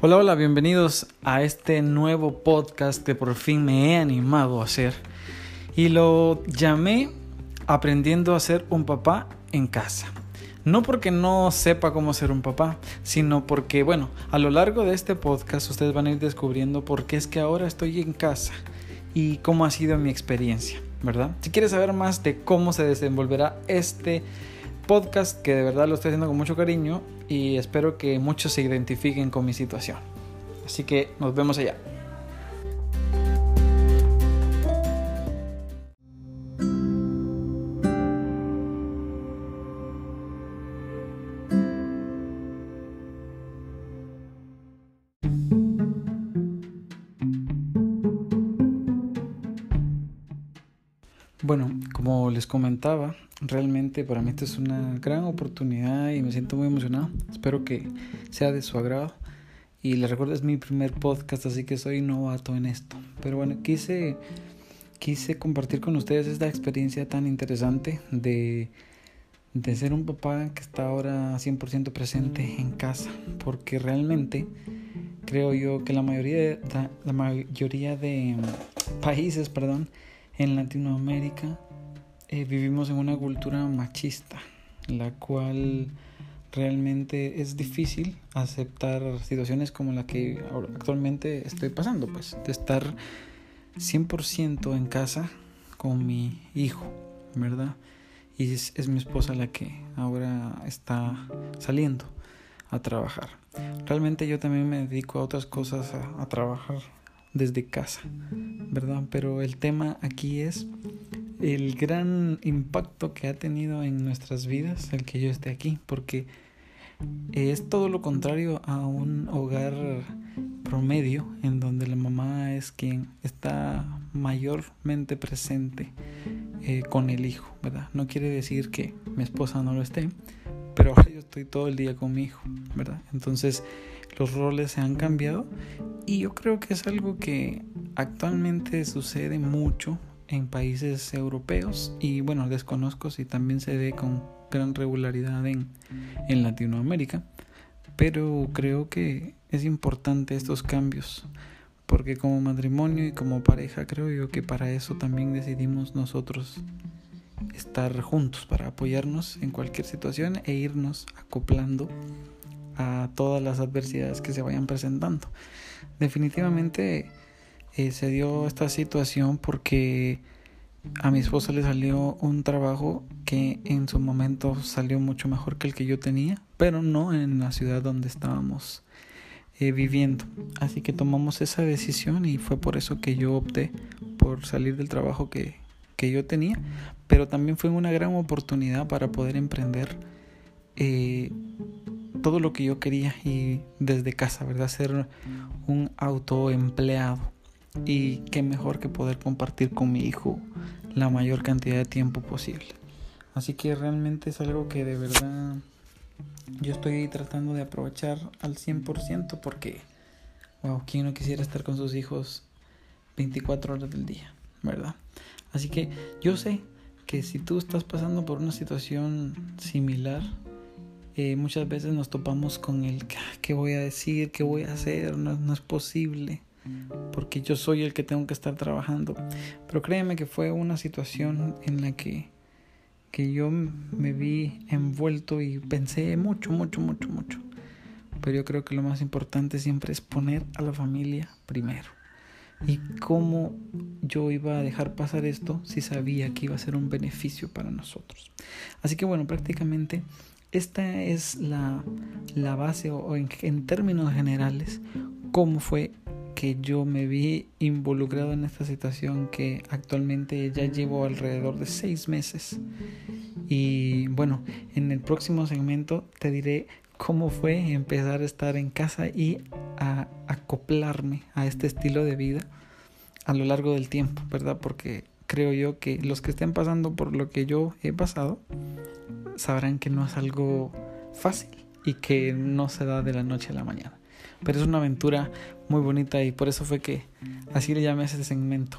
Hola, hola, bienvenidos a este nuevo podcast que por fin me he animado a hacer. Y lo llamé Aprendiendo a ser un papá en casa. No porque no sepa cómo ser un papá, sino porque, bueno, a lo largo de este podcast ustedes van a ir descubriendo por qué es que ahora estoy en casa y cómo ha sido mi experiencia, ¿verdad? Si quieres saber más de cómo se desenvolverá este podcast, que de verdad lo estoy haciendo con mucho cariño, y espero que muchos se identifiquen con mi situación. Así que nos vemos allá. Bueno, como les comentaba, realmente para mí esta es una gran oportunidad y me siento muy emocionado. Espero que sea de su agrado. Y les recuerdo, es mi primer podcast, así que soy novato en esto. Pero bueno, quise, quise compartir con ustedes esta experiencia tan interesante de, de ser un papá que está ahora 100% presente en casa. Porque realmente creo yo que la mayoría de, la mayoría de países, perdón, en Latinoamérica eh, vivimos en una cultura machista, la cual realmente es difícil aceptar situaciones como la que actualmente estoy pasando, pues, de estar 100% en casa con mi hijo, ¿verdad? Y es, mi esposa la que ahora está saliendo a trabajar. Realmente yo también me dedico a otras cosas, a trabajar desde casa, ¿verdad? Pero el tema aquí es el gran impacto que ha tenido en nuestras vidas el que yo esté aquí, porque es todo lo contrario a un hogar promedio en donde la mamá es quien está mayormente presente eh, con el hijo, ¿verdad? No quiere decir que mi esposa no lo esté, pero ahora yo estoy todo el día con mi hijo, ¿verdad? Entonces los roles se han cambiado y yo creo que es algo que actualmente sucede mucho en países europeos y bueno, desconozco si también se ve con gran regularidad en, en Latinoamérica, pero creo que es importante estos cambios porque como matrimonio y como pareja creo yo que para eso también decidimos nosotros estar juntos para apoyarnos en cualquier situación e irnos acoplando a todas las adversidades que se vayan presentando. Definitivamente eh, se dio esta situación porque a mi esposa le salió un trabajo que en su momento salió mucho mejor que el que yo tenía, pero no en la ciudad donde estábamos eh, viviendo. Así que tomamos esa decisión y fue por eso que yo opté por salir del trabajo que, que yo tenía, pero también fue una gran oportunidad para poder emprender eh, todo lo que yo quería y desde casa, ¿verdad? Ser un autoempleado. Y qué mejor que poder compartir con mi hijo la mayor cantidad de tiempo posible. Así que realmente es algo que de verdad yo estoy tratando de aprovechar al 100% porque, wow, ¿quién no quisiera estar con sus hijos 24 horas del día, verdad? Así que yo sé que si tú estás pasando por una situación similar, eh, muchas veces nos topamos con el qué voy a decir, qué voy a hacer, no, no es posible, porque yo soy el que tengo que estar trabajando. Pero créeme que fue una situación en la que, que yo me vi envuelto y pensé mucho, mucho, mucho, mucho. Pero yo creo que lo más importante siempre es poner a la familia primero. Y cómo yo iba a dejar pasar esto si sabía que iba a ser un beneficio para nosotros. Así que bueno, prácticamente esta es la, la base o, en, en términos generales cómo fue que yo me vi involucrado en esta situación que actualmente ya llevo alrededor de seis meses. Y bueno, en el próximo segmento te diré cómo fue empezar a estar en casa y a acoplarme a este estilo de vida a lo largo del tiempo, ¿verdad? Porque creo yo que los que estén pasando por lo que yo he pasado, sabrán que no es algo fácil y que no se da de la noche a la mañana. Pero es una aventura muy bonita y por eso fue que así le llamé a ese segmento,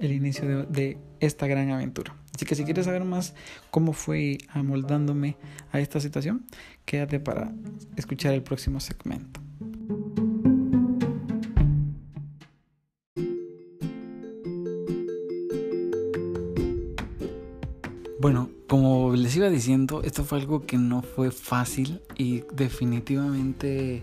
el inicio de, de esta gran aventura. Así que si quieres saber más cómo fue amoldándome a esta situación, quédate para escuchar el próximo segmento. Bueno, como les iba diciendo, esto fue algo que no fue fácil y definitivamente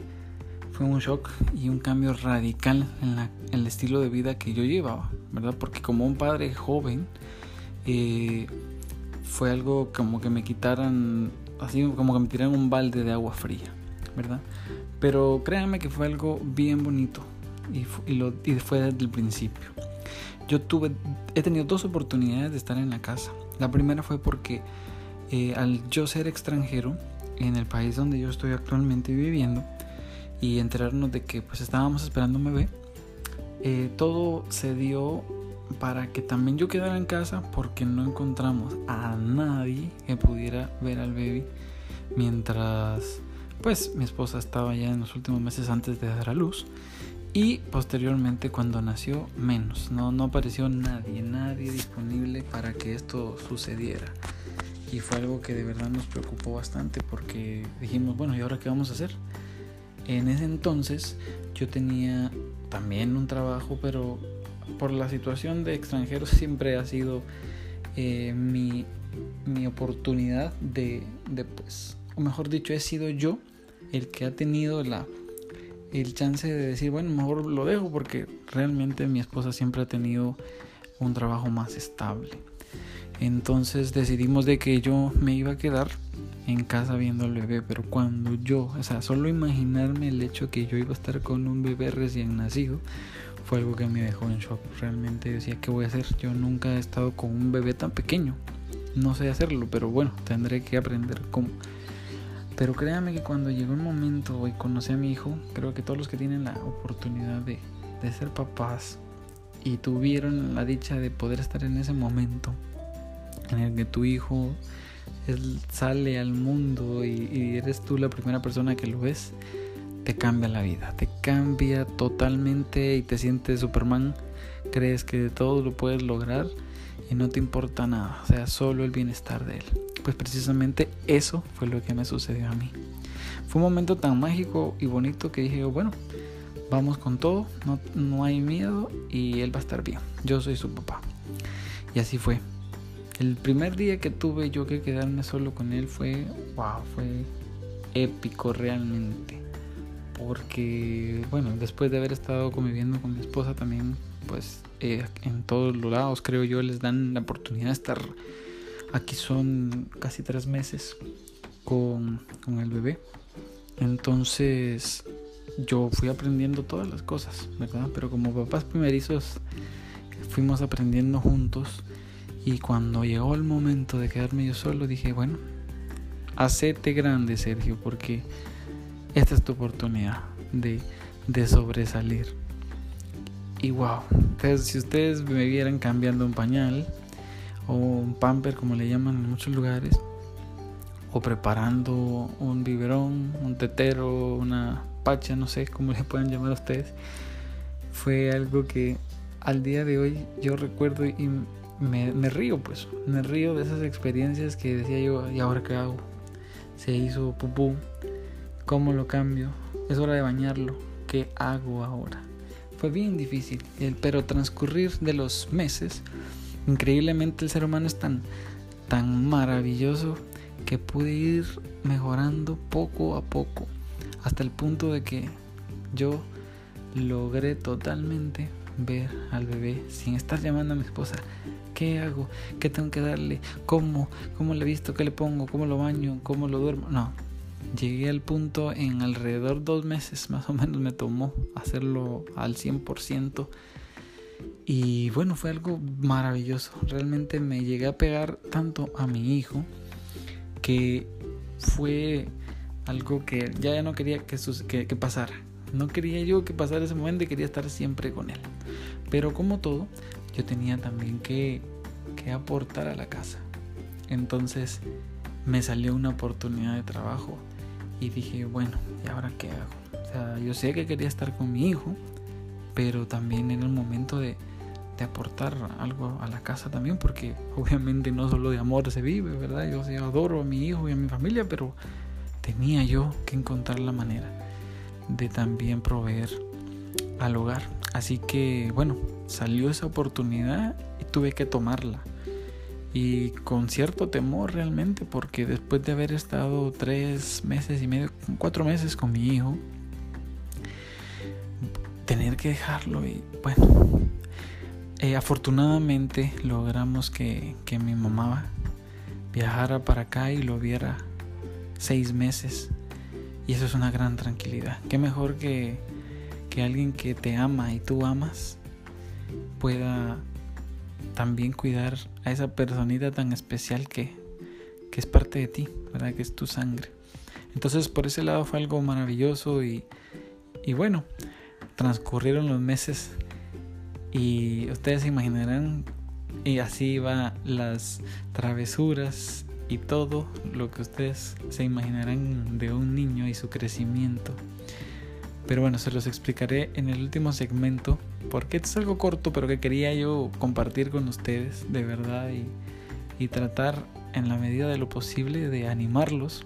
fue un shock y un cambio radical en, la, el estilo de vida que yo llevaba, ¿verdad? Porque como un padre joven, eh, fue algo como que me quitaran, así como que me tiraran un balde de agua fría, ¿verdad? Pero créanme que fue algo bien bonito y, y, lo, y fue desde el principio. Yo tuve, he tenido dos oportunidades de estar en la casa. La primera fue porque eh, al yo ser extranjero en el país donde yo estoy actualmente viviendo y enterarnos de que pues estábamos esperando un bebé, eh, todo se dio para que también yo quedara en casa porque no encontramos a nadie que pudiera ver al bebé mientras pues mi esposa estaba ya en los últimos meses antes de dar a luz y posteriormente cuando nació menos, no, no apareció nadie, nadie disponible para que esto sucediera. Y fue algo que de verdad nos preocupó bastante porque dijimos, bueno, ¿y ahora qué vamos a hacer? En ese entonces yo tenía también un trabajo, pero por la situación de extranjeros siempre ha sido eh, mi, mi, oportunidad de, de, pues, o mejor dicho, he sido yo el que ha tenido la el chance de decir, bueno, mejor lo dejo porque realmente mi esposa siempre ha tenido un trabajo más estable. Entonces decidimos de que yo me iba a quedar en casa viendo al bebé, pero cuando yo, o sea, solo imaginarme el hecho que yo iba a estar con un bebé recién nacido fue algo que me dejó en shock. Realmente decía, ¿qué voy a hacer? Yo nunca he estado con un bebé tan pequeño. No sé hacerlo, pero bueno, tendré que aprender cómo. Pero créanme que cuando llegó el momento y conocí a mi hijo, creo que todos los que tienen la oportunidad de, de ser papás y tuvieron la dicha de poder estar en ese momento en el que tu hijo él sale al mundo y, y, eres tú la primera persona que lo ves, te cambia la vida, te cambia totalmente y te sientes Superman, crees que todo lo puedes lograr y no te importa nada, o sea, solo el bienestar de él. Pues precisamente eso fue lo que me sucedió a mí. Fue un momento tan mágico y bonito que dije, bueno, vamos con todo, no, no hay miedo y él va a estar bien. Yo soy su papá. Y así fue. El primer día que tuve yo que quedarme solo con él fue, wow, fue épico realmente. Porque, bueno, después de haber estado conviviendo con mi esposa también, pues eh, en todos los lados creo yo les dan la oportunidad de estar Aquí son casi tres meses con, el bebé. Entonces yo fui aprendiendo todas las cosas, ¿verdad? Pero como papás primerizos fuimos aprendiendo juntos y cuando llegó el momento de quedarme yo solo dije, bueno, hacete grande Sergio porque esta es tu oportunidad de, de sobresalir. Y wow, entonces si ustedes me vieran cambiando un pañal, o un pamper como le llaman en muchos lugares o preparando un biberón, un tetero, una pacha, no sé cómo le pueden llamar a ustedes, fue algo que al día de hoy yo recuerdo y me, me, río, pues, me río de esas experiencias que decía yo, ¿y ahora qué hago? Se hizo pupú, ¿cómo lo cambio? Es hora de bañarlo, ¿qué hago ahora? Fue bien difícil, pero transcurrir de los meses, Increíblemente el ser humano es tan, tan maravilloso que pude ir mejorando poco a poco hasta el punto de que yo logré totalmente ver al bebé sin estar llamando a mi esposa. ¿Qué hago? ¿Qué tengo que darle? ¿Cómo? ¿Cómo le visto? ¿Qué le pongo? ¿Cómo lo baño? ¿Cómo lo duermo? No. Llegué al punto en alrededor dos meses más o menos me tomó hacerlo al 100% y bueno, fue algo maravilloso. Realmente me llegué a pegar tanto a mi hijo que fue algo que ya no quería que, que, que pasara. No quería yo que pasara ese momento y quería estar siempre con él. Pero como todo, yo tenía también que, que aportar a la casa. Entonces me salió una oportunidad de trabajo y dije, bueno, ¿y ahora qué hago? O sea, yo sé que quería estar con mi hijo, pero también era el momento de, aportar algo a la casa también, porque obviamente no solo de amor se vive, ¿verdad? Yo adoro a mi hijo y a mi familia, pero tenía yo que encontrar la manera de también proveer al hogar. Así que bueno, salió esa oportunidad y tuve que tomarla. Y con cierto temor realmente porque después de haber estado tres meses y medio, cuatro meses con mi hijo, tener que dejarlo y bueno, eh, afortunadamente logramos que, que mi mamá viajara para acá y lo viera seis meses y eso es una gran tranquilidad. Qué mejor que, que alguien que te ama y tú amas pueda también cuidar a esa personita tan especial que, que es parte de ti, ¿verdad? Que es tu sangre. Entonces por ese lado fue algo maravilloso y, y bueno, transcurrieron los meses y ustedes se imaginarán y así va las travesuras y todo lo que ustedes se imaginarán de un niño y su crecimiento. Pero bueno, se los explicaré en el último segmento, porque es algo corto, pero que quería yo compartir con ustedes de verdad y, y tratar en la medida de lo posible de animarlos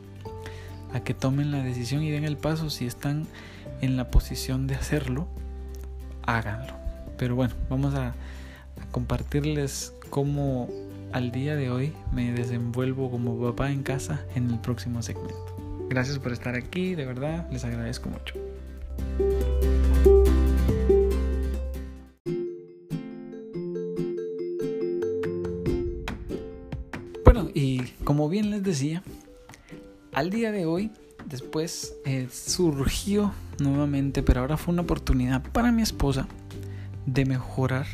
a que tomen la decisión y den el paso si están en la posición de hacerlo, háganlo. Pero bueno, vamos a, a compartirles cómo al día de hoy me desenvuelvo como papá en casa en el próximo segmento. Gracias por estar aquí, de verdad, les agradezco mucho. Como bien les decía, al día de hoy, después eh, surgió nuevamente, pero ahora fue una oportunidad para mi esposa de mejorar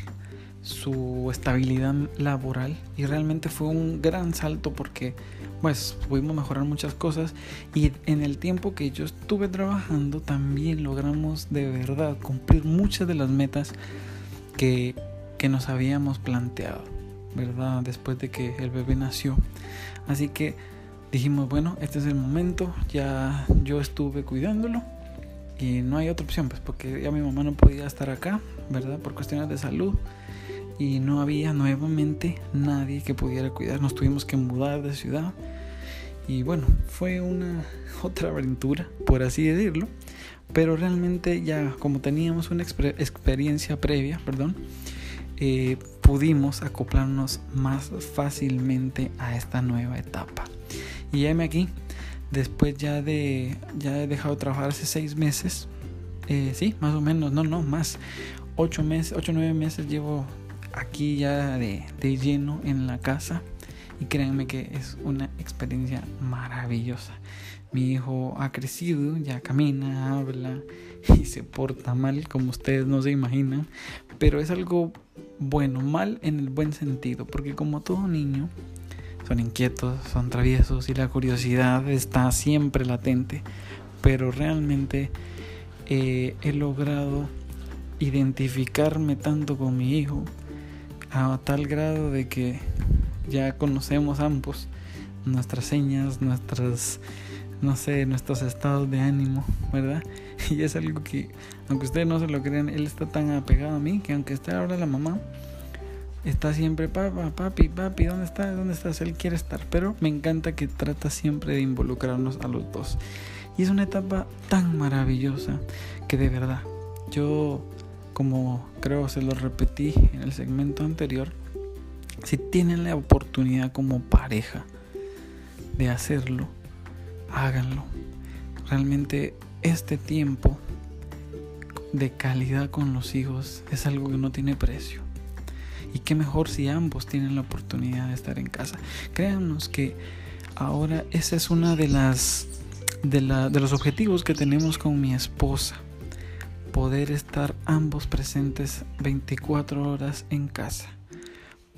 su estabilidad laboral y realmente fue un gran salto porque pues pudimos mejorar muchas cosas y en el tiempo que yo estuve trabajando también logramos de verdad cumplir muchas de las metas que, que nos habíamos planteado, ¿verdad? Después de que el bebé nació. Así que dijimos, bueno, este es el momento, ya yo estuve cuidándolo y no hay otra opción, pues porque ya mi mamá no podía estar acá, ¿verdad? Por cuestiones de salud y no había nuevamente nadie que pudiera cuidar. Nos tuvimos que mudar de ciudad y bueno, fue una otra aventura, por así decirlo. Pero realmente ya como teníamos una experiencia previa, perdón, eh, pudimos acoplarnos más fácilmente a esta nueva etapa. Y ya me aquí, después ya de, ya he dejado de trabajar hace seis meses, eh, sí, más o menos, no, no, más, ocho meses, ocho, nueve meses llevo aquí ya de, lleno en la casa y créanme que es una experiencia maravillosa. Mi hijo ha crecido, ya camina, habla y se porta mal como ustedes no se imaginan, pero es algo bueno, mal en el buen sentido, porque como todo niño son inquietos, son traviesos y la curiosidad está siempre latente, pero realmente eh, he logrado identificarme tanto con mi hijo a tal grado de que ya conocemos ambos nuestras señas, nuestras, no sé, nuestros estados de ánimo, ¿verdad? Y es algo que, aunque ustedes no se lo crean, él está tan apegado a mí que aunque esté ahora la mamá, está siempre, papá, papi, papi, ¿dónde estás? ¿Dónde estás? Él quiere estar, pero me encanta que trata siempre de involucrarnos a los dos. Y es una etapa tan maravillosa que de verdad, yo como creo se lo repetí en el segmento anterior, si tienen la oportunidad como pareja de hacerlo, háganlo. Realmente este tiempo de calidad con los hijos es algo que no tiene precio. Y qué mejor si ambos tienen la oportunidad de estar en casa. Créanos que ahora esa es una de las de, la, de los objetivos que tenemos con mi esposa poder estar ambos presentes 24 horas en casa.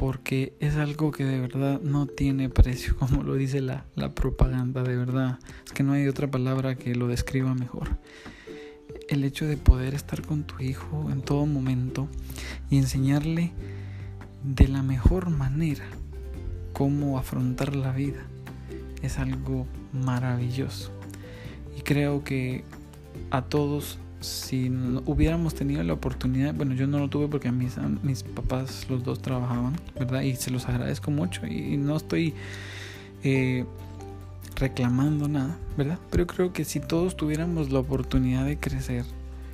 Porque es algo que de verdad no tiene precio, como lo dice la, la propaganda, de verdad. Es que no hay otra palabra que lo describa mejor. El hecho de poder estar con tu hijo en todo momento y enseñarle de la mejor manera cómo afrontar la vida es algo maravilloso. Y creo que a todos si hubiéramos tenido la oportunidad, bueno, yo no lo tuve porque a mis, mis papás los dos trabajaban, ¿verdad? Y se los agradezco mucho y no estoy eh, reclamando nada, ¿verdad? Pero creo que si todos tuviéramos la oportunidad de crecer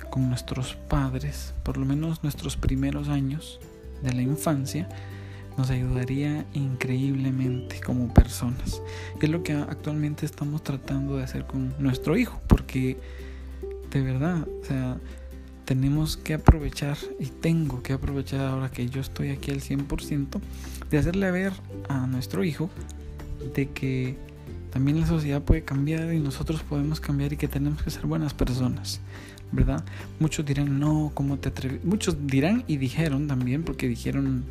con nuestros padres, por lo menos nuestros primeros años de la infancia, nos ayudaría increíblemente como personas. Es lo que actualmente estamos tratando de hacer con nuestro hijo, porque de verdad, o sea, tenemos que aprovechar y tengo que aprovechar ahora que yo estoy aquí al 100% de hacerle ver a nuestro hijo de que también la sociedad puede cambiar y nosotros podemos cambiar y que tenemos que ser buenas personas, ¿verdad? Muchos dirán, no, ¿cómo te atreves? Muchos dirán y dijeron también, porque dijeron,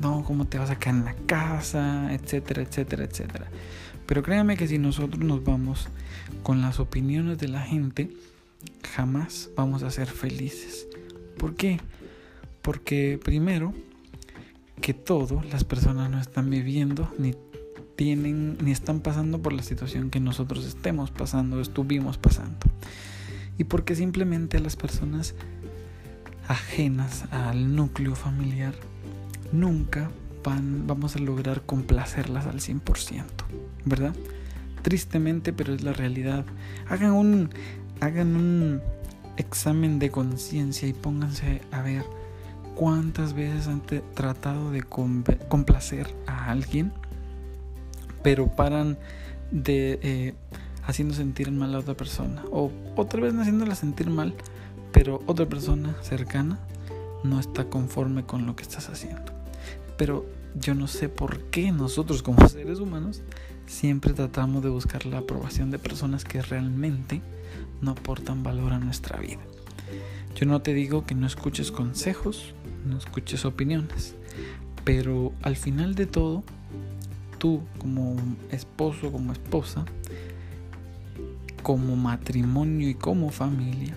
no, ¿cómo te vas a quedar en la casa? Etcétera, etcétera, etcétera. Pero créanme que si nosotros nos vamos con las opiniones de la gente, jamás vamos a ser felices. ¿Por qué? Porque primero, que todo, las personas no están viviendo ni tienen ni están pasando por la situación que nosotros estemos pasando, estuvimos pasando. Y porque simplemente las personas ajenas al núcleo familiar nunca van, vamos a lograr complacerlas al 100%, ¿verdad? Tristemente, pero es la realidad. Hagan un hagan un examen de conciencia y pónganse a ver cuántas veces han tratado de complacer a alguien pero paran de eh, haciendo sentir mal a otra persona. O otra vez haciéndola sentir mal, pero otra persona cercana no está conforme con lo que estás haciendo. Pero yo no sé por qué nosotros como seres humanos siempre tratamos de buscar la aprobación de personas que realmente no aportan valor a nuestra vida. Yo no te digo que no escuches consejos, no escuches opiniones, pero al final de todo tú como esposo, como esposa, como matrimonio y como familia,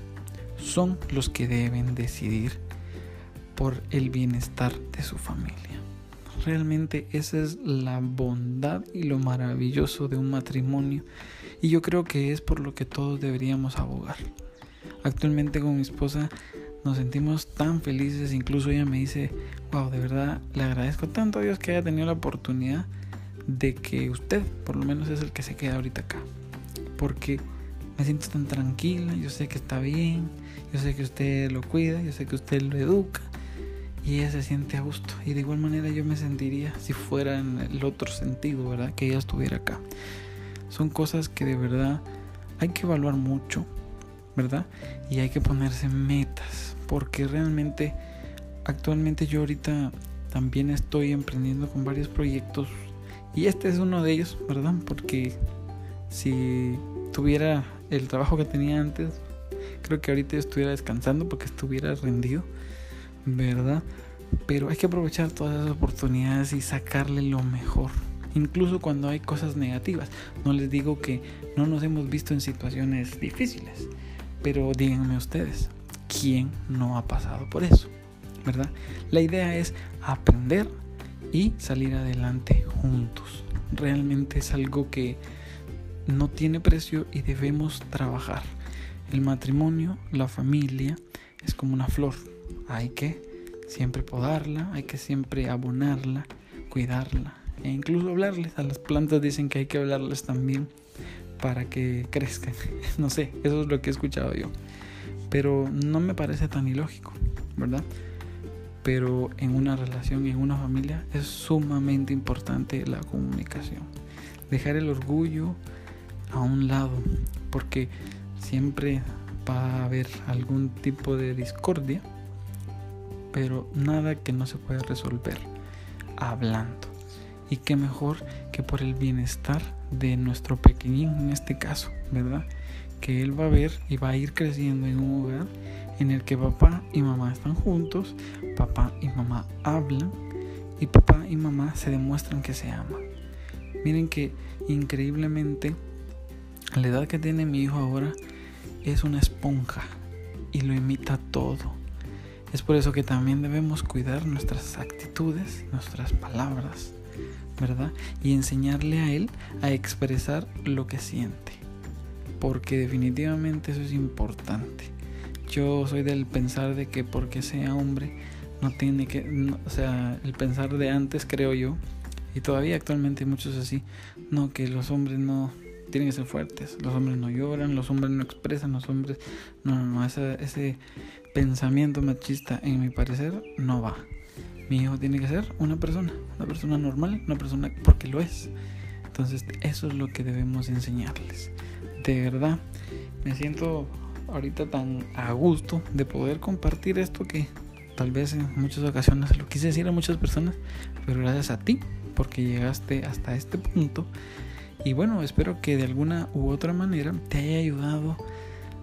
son los que deben decidir por el bienestar de su familia. Realmente esa es la bondad y lo maravilloso de un matrimonio y yo creo que es por lo que todos deberíamos abogar. Actualmente con mi esposa nos sentimos tan felices, incluso ella me dice, wow, de verdad le agradezco tanto a Dios que haya tenido la oportunidad de que usted por lo menos es el que se queda ahorita acá. Porque me siento tan tranquila, yo sé que está bien, yo sé que usted lo cuida, yo sé que usted lo educa y ella se siente a gusto. Y de igual manera yo me sentiría si fuera en el otro sentido, ¿verdad? Que ella estuviera acá. Son cosas que de verdad hay que evaluar mucho, ¿verdad? Y hay que ponerse metas, porque realmente actualmente yo ahorita también estoy emprendiendo con varios proyectos y este es uno de ellos, ¿verdad? Porque si tuviera el trabajo que tenía antes, creo que ahorita estuviera descansando porque estuviera rendido, ¿verdad? Pero hay que aprovechar todas esas oportunidades y sacarle lo mejor. Incluso cuando hay cosas negativas. No les digo que no nos hemos visto en situaciones difíciles. Pero díganme ustedes, ¿quién no ha pasado por eso? ¿Verdad? La idea es aprender y salir adelante juntos. Realmente es algo que no tiene precio y debemos trabajar. El matrimonio, la familia, es como una flor. Hay que siempre podarla, hay que siempre abonarla, cuidarla e incluso hablarles. A las plantas dicen que hay que hablarles también para que crezcan. No sé, eso es lo que he escuchado yo. Pero no me parece tan ilógico, ¿verdad? pero en una relación, en una familia, es sumamente importante la comunicación. Dejar el orgullo a un lado, porque siempre va a haber algún tipo de discordia, pero nada que no se pueda resolver hablando. Y qué mejor que por el bienestar de nuestro pequeñín en este caso, ¿verdad? Que él va a ver y va a ir creciendo en un hogar en el que papá y mamá están juntos, papá y mamá hablan y papá y mamá se demuestran que se aman. Miren que increíblemente la edad que tiene mi hijo ahora es una esponja y lo imita todo. Es por eso que también debemos cuidar nuestras actitudes, nuestras palabras, ¿verdad? Y enseñarle a él a expresar lo que siente. Porque definitivamente eso es importante. Yo soy del pensar de que porque sea hombre no tiene que, o sea, el pensar de antes creo yo, y todavía actualmente hay muchos así, no, que los hombres no tienen que ser fuertes, los hombres no lloran, los hombres no expresan, los hombres, no, no, no, ese, ese pensamiento machista en mi parecer no va, Mi hijo tiene que ser una persona, una persona normal, una persona porque lo es. Entonces eso es lo que debemos enseñarles. De verdad, me siento ahorita tan a gusto de poder compartir esto que tal vez en muchas ocasiones lo quise decir a muchas personas, pero gracias a ti, porque llegaste hasta este punto. Y bueno, espero que de alguna u otra manera te haya ayudado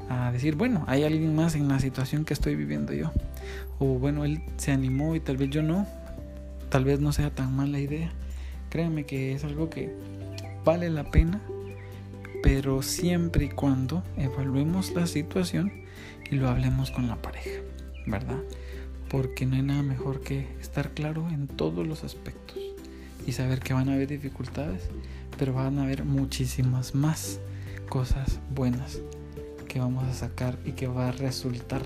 a decir, bueno, hay alguien más en la situación que estoy viviendo yo. O bueno, él se animó y tal vez yo no. Tal vez no sea tan mala idea. Créanme que es algo que vale la pena, pero siempre y cuando evaluemos la situación y lo hablemos con la pareja, ¿verdad? Porque no hay nada mejor que estar claro en todos los aspectos y saber que van a haber dificultades, pero van a haber muchísimas más cosas buenas que vamos a sacar y que va a resultar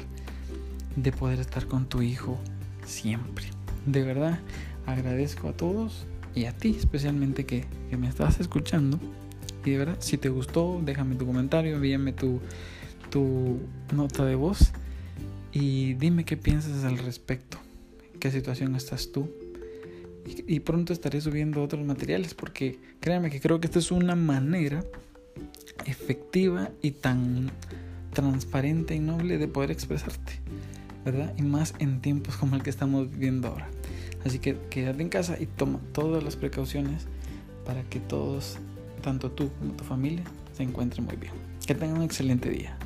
de poder estar con tu hijo siempre. De verdad, agradezco a todos y a ti especialmente que, me estás escuchando. Y de verdad, si te gustó, déjame tu comentario, envíame tu, tu nota de voz y dime qué piensas al respecto, qué situación estás tú. Y, y pronto estaré subiendo otros materiales porque créanme que creo que esta es una manera efectiva y tan transparente y noble de poder expresarte, ¿verdad? Y más en tiempos como el que estamos viviendo ahora. Así que quédate en casa y toma todas las precauciones para que todos, tanto tú como tu familia, se encuentren muy bien. Que tengan un excelente día.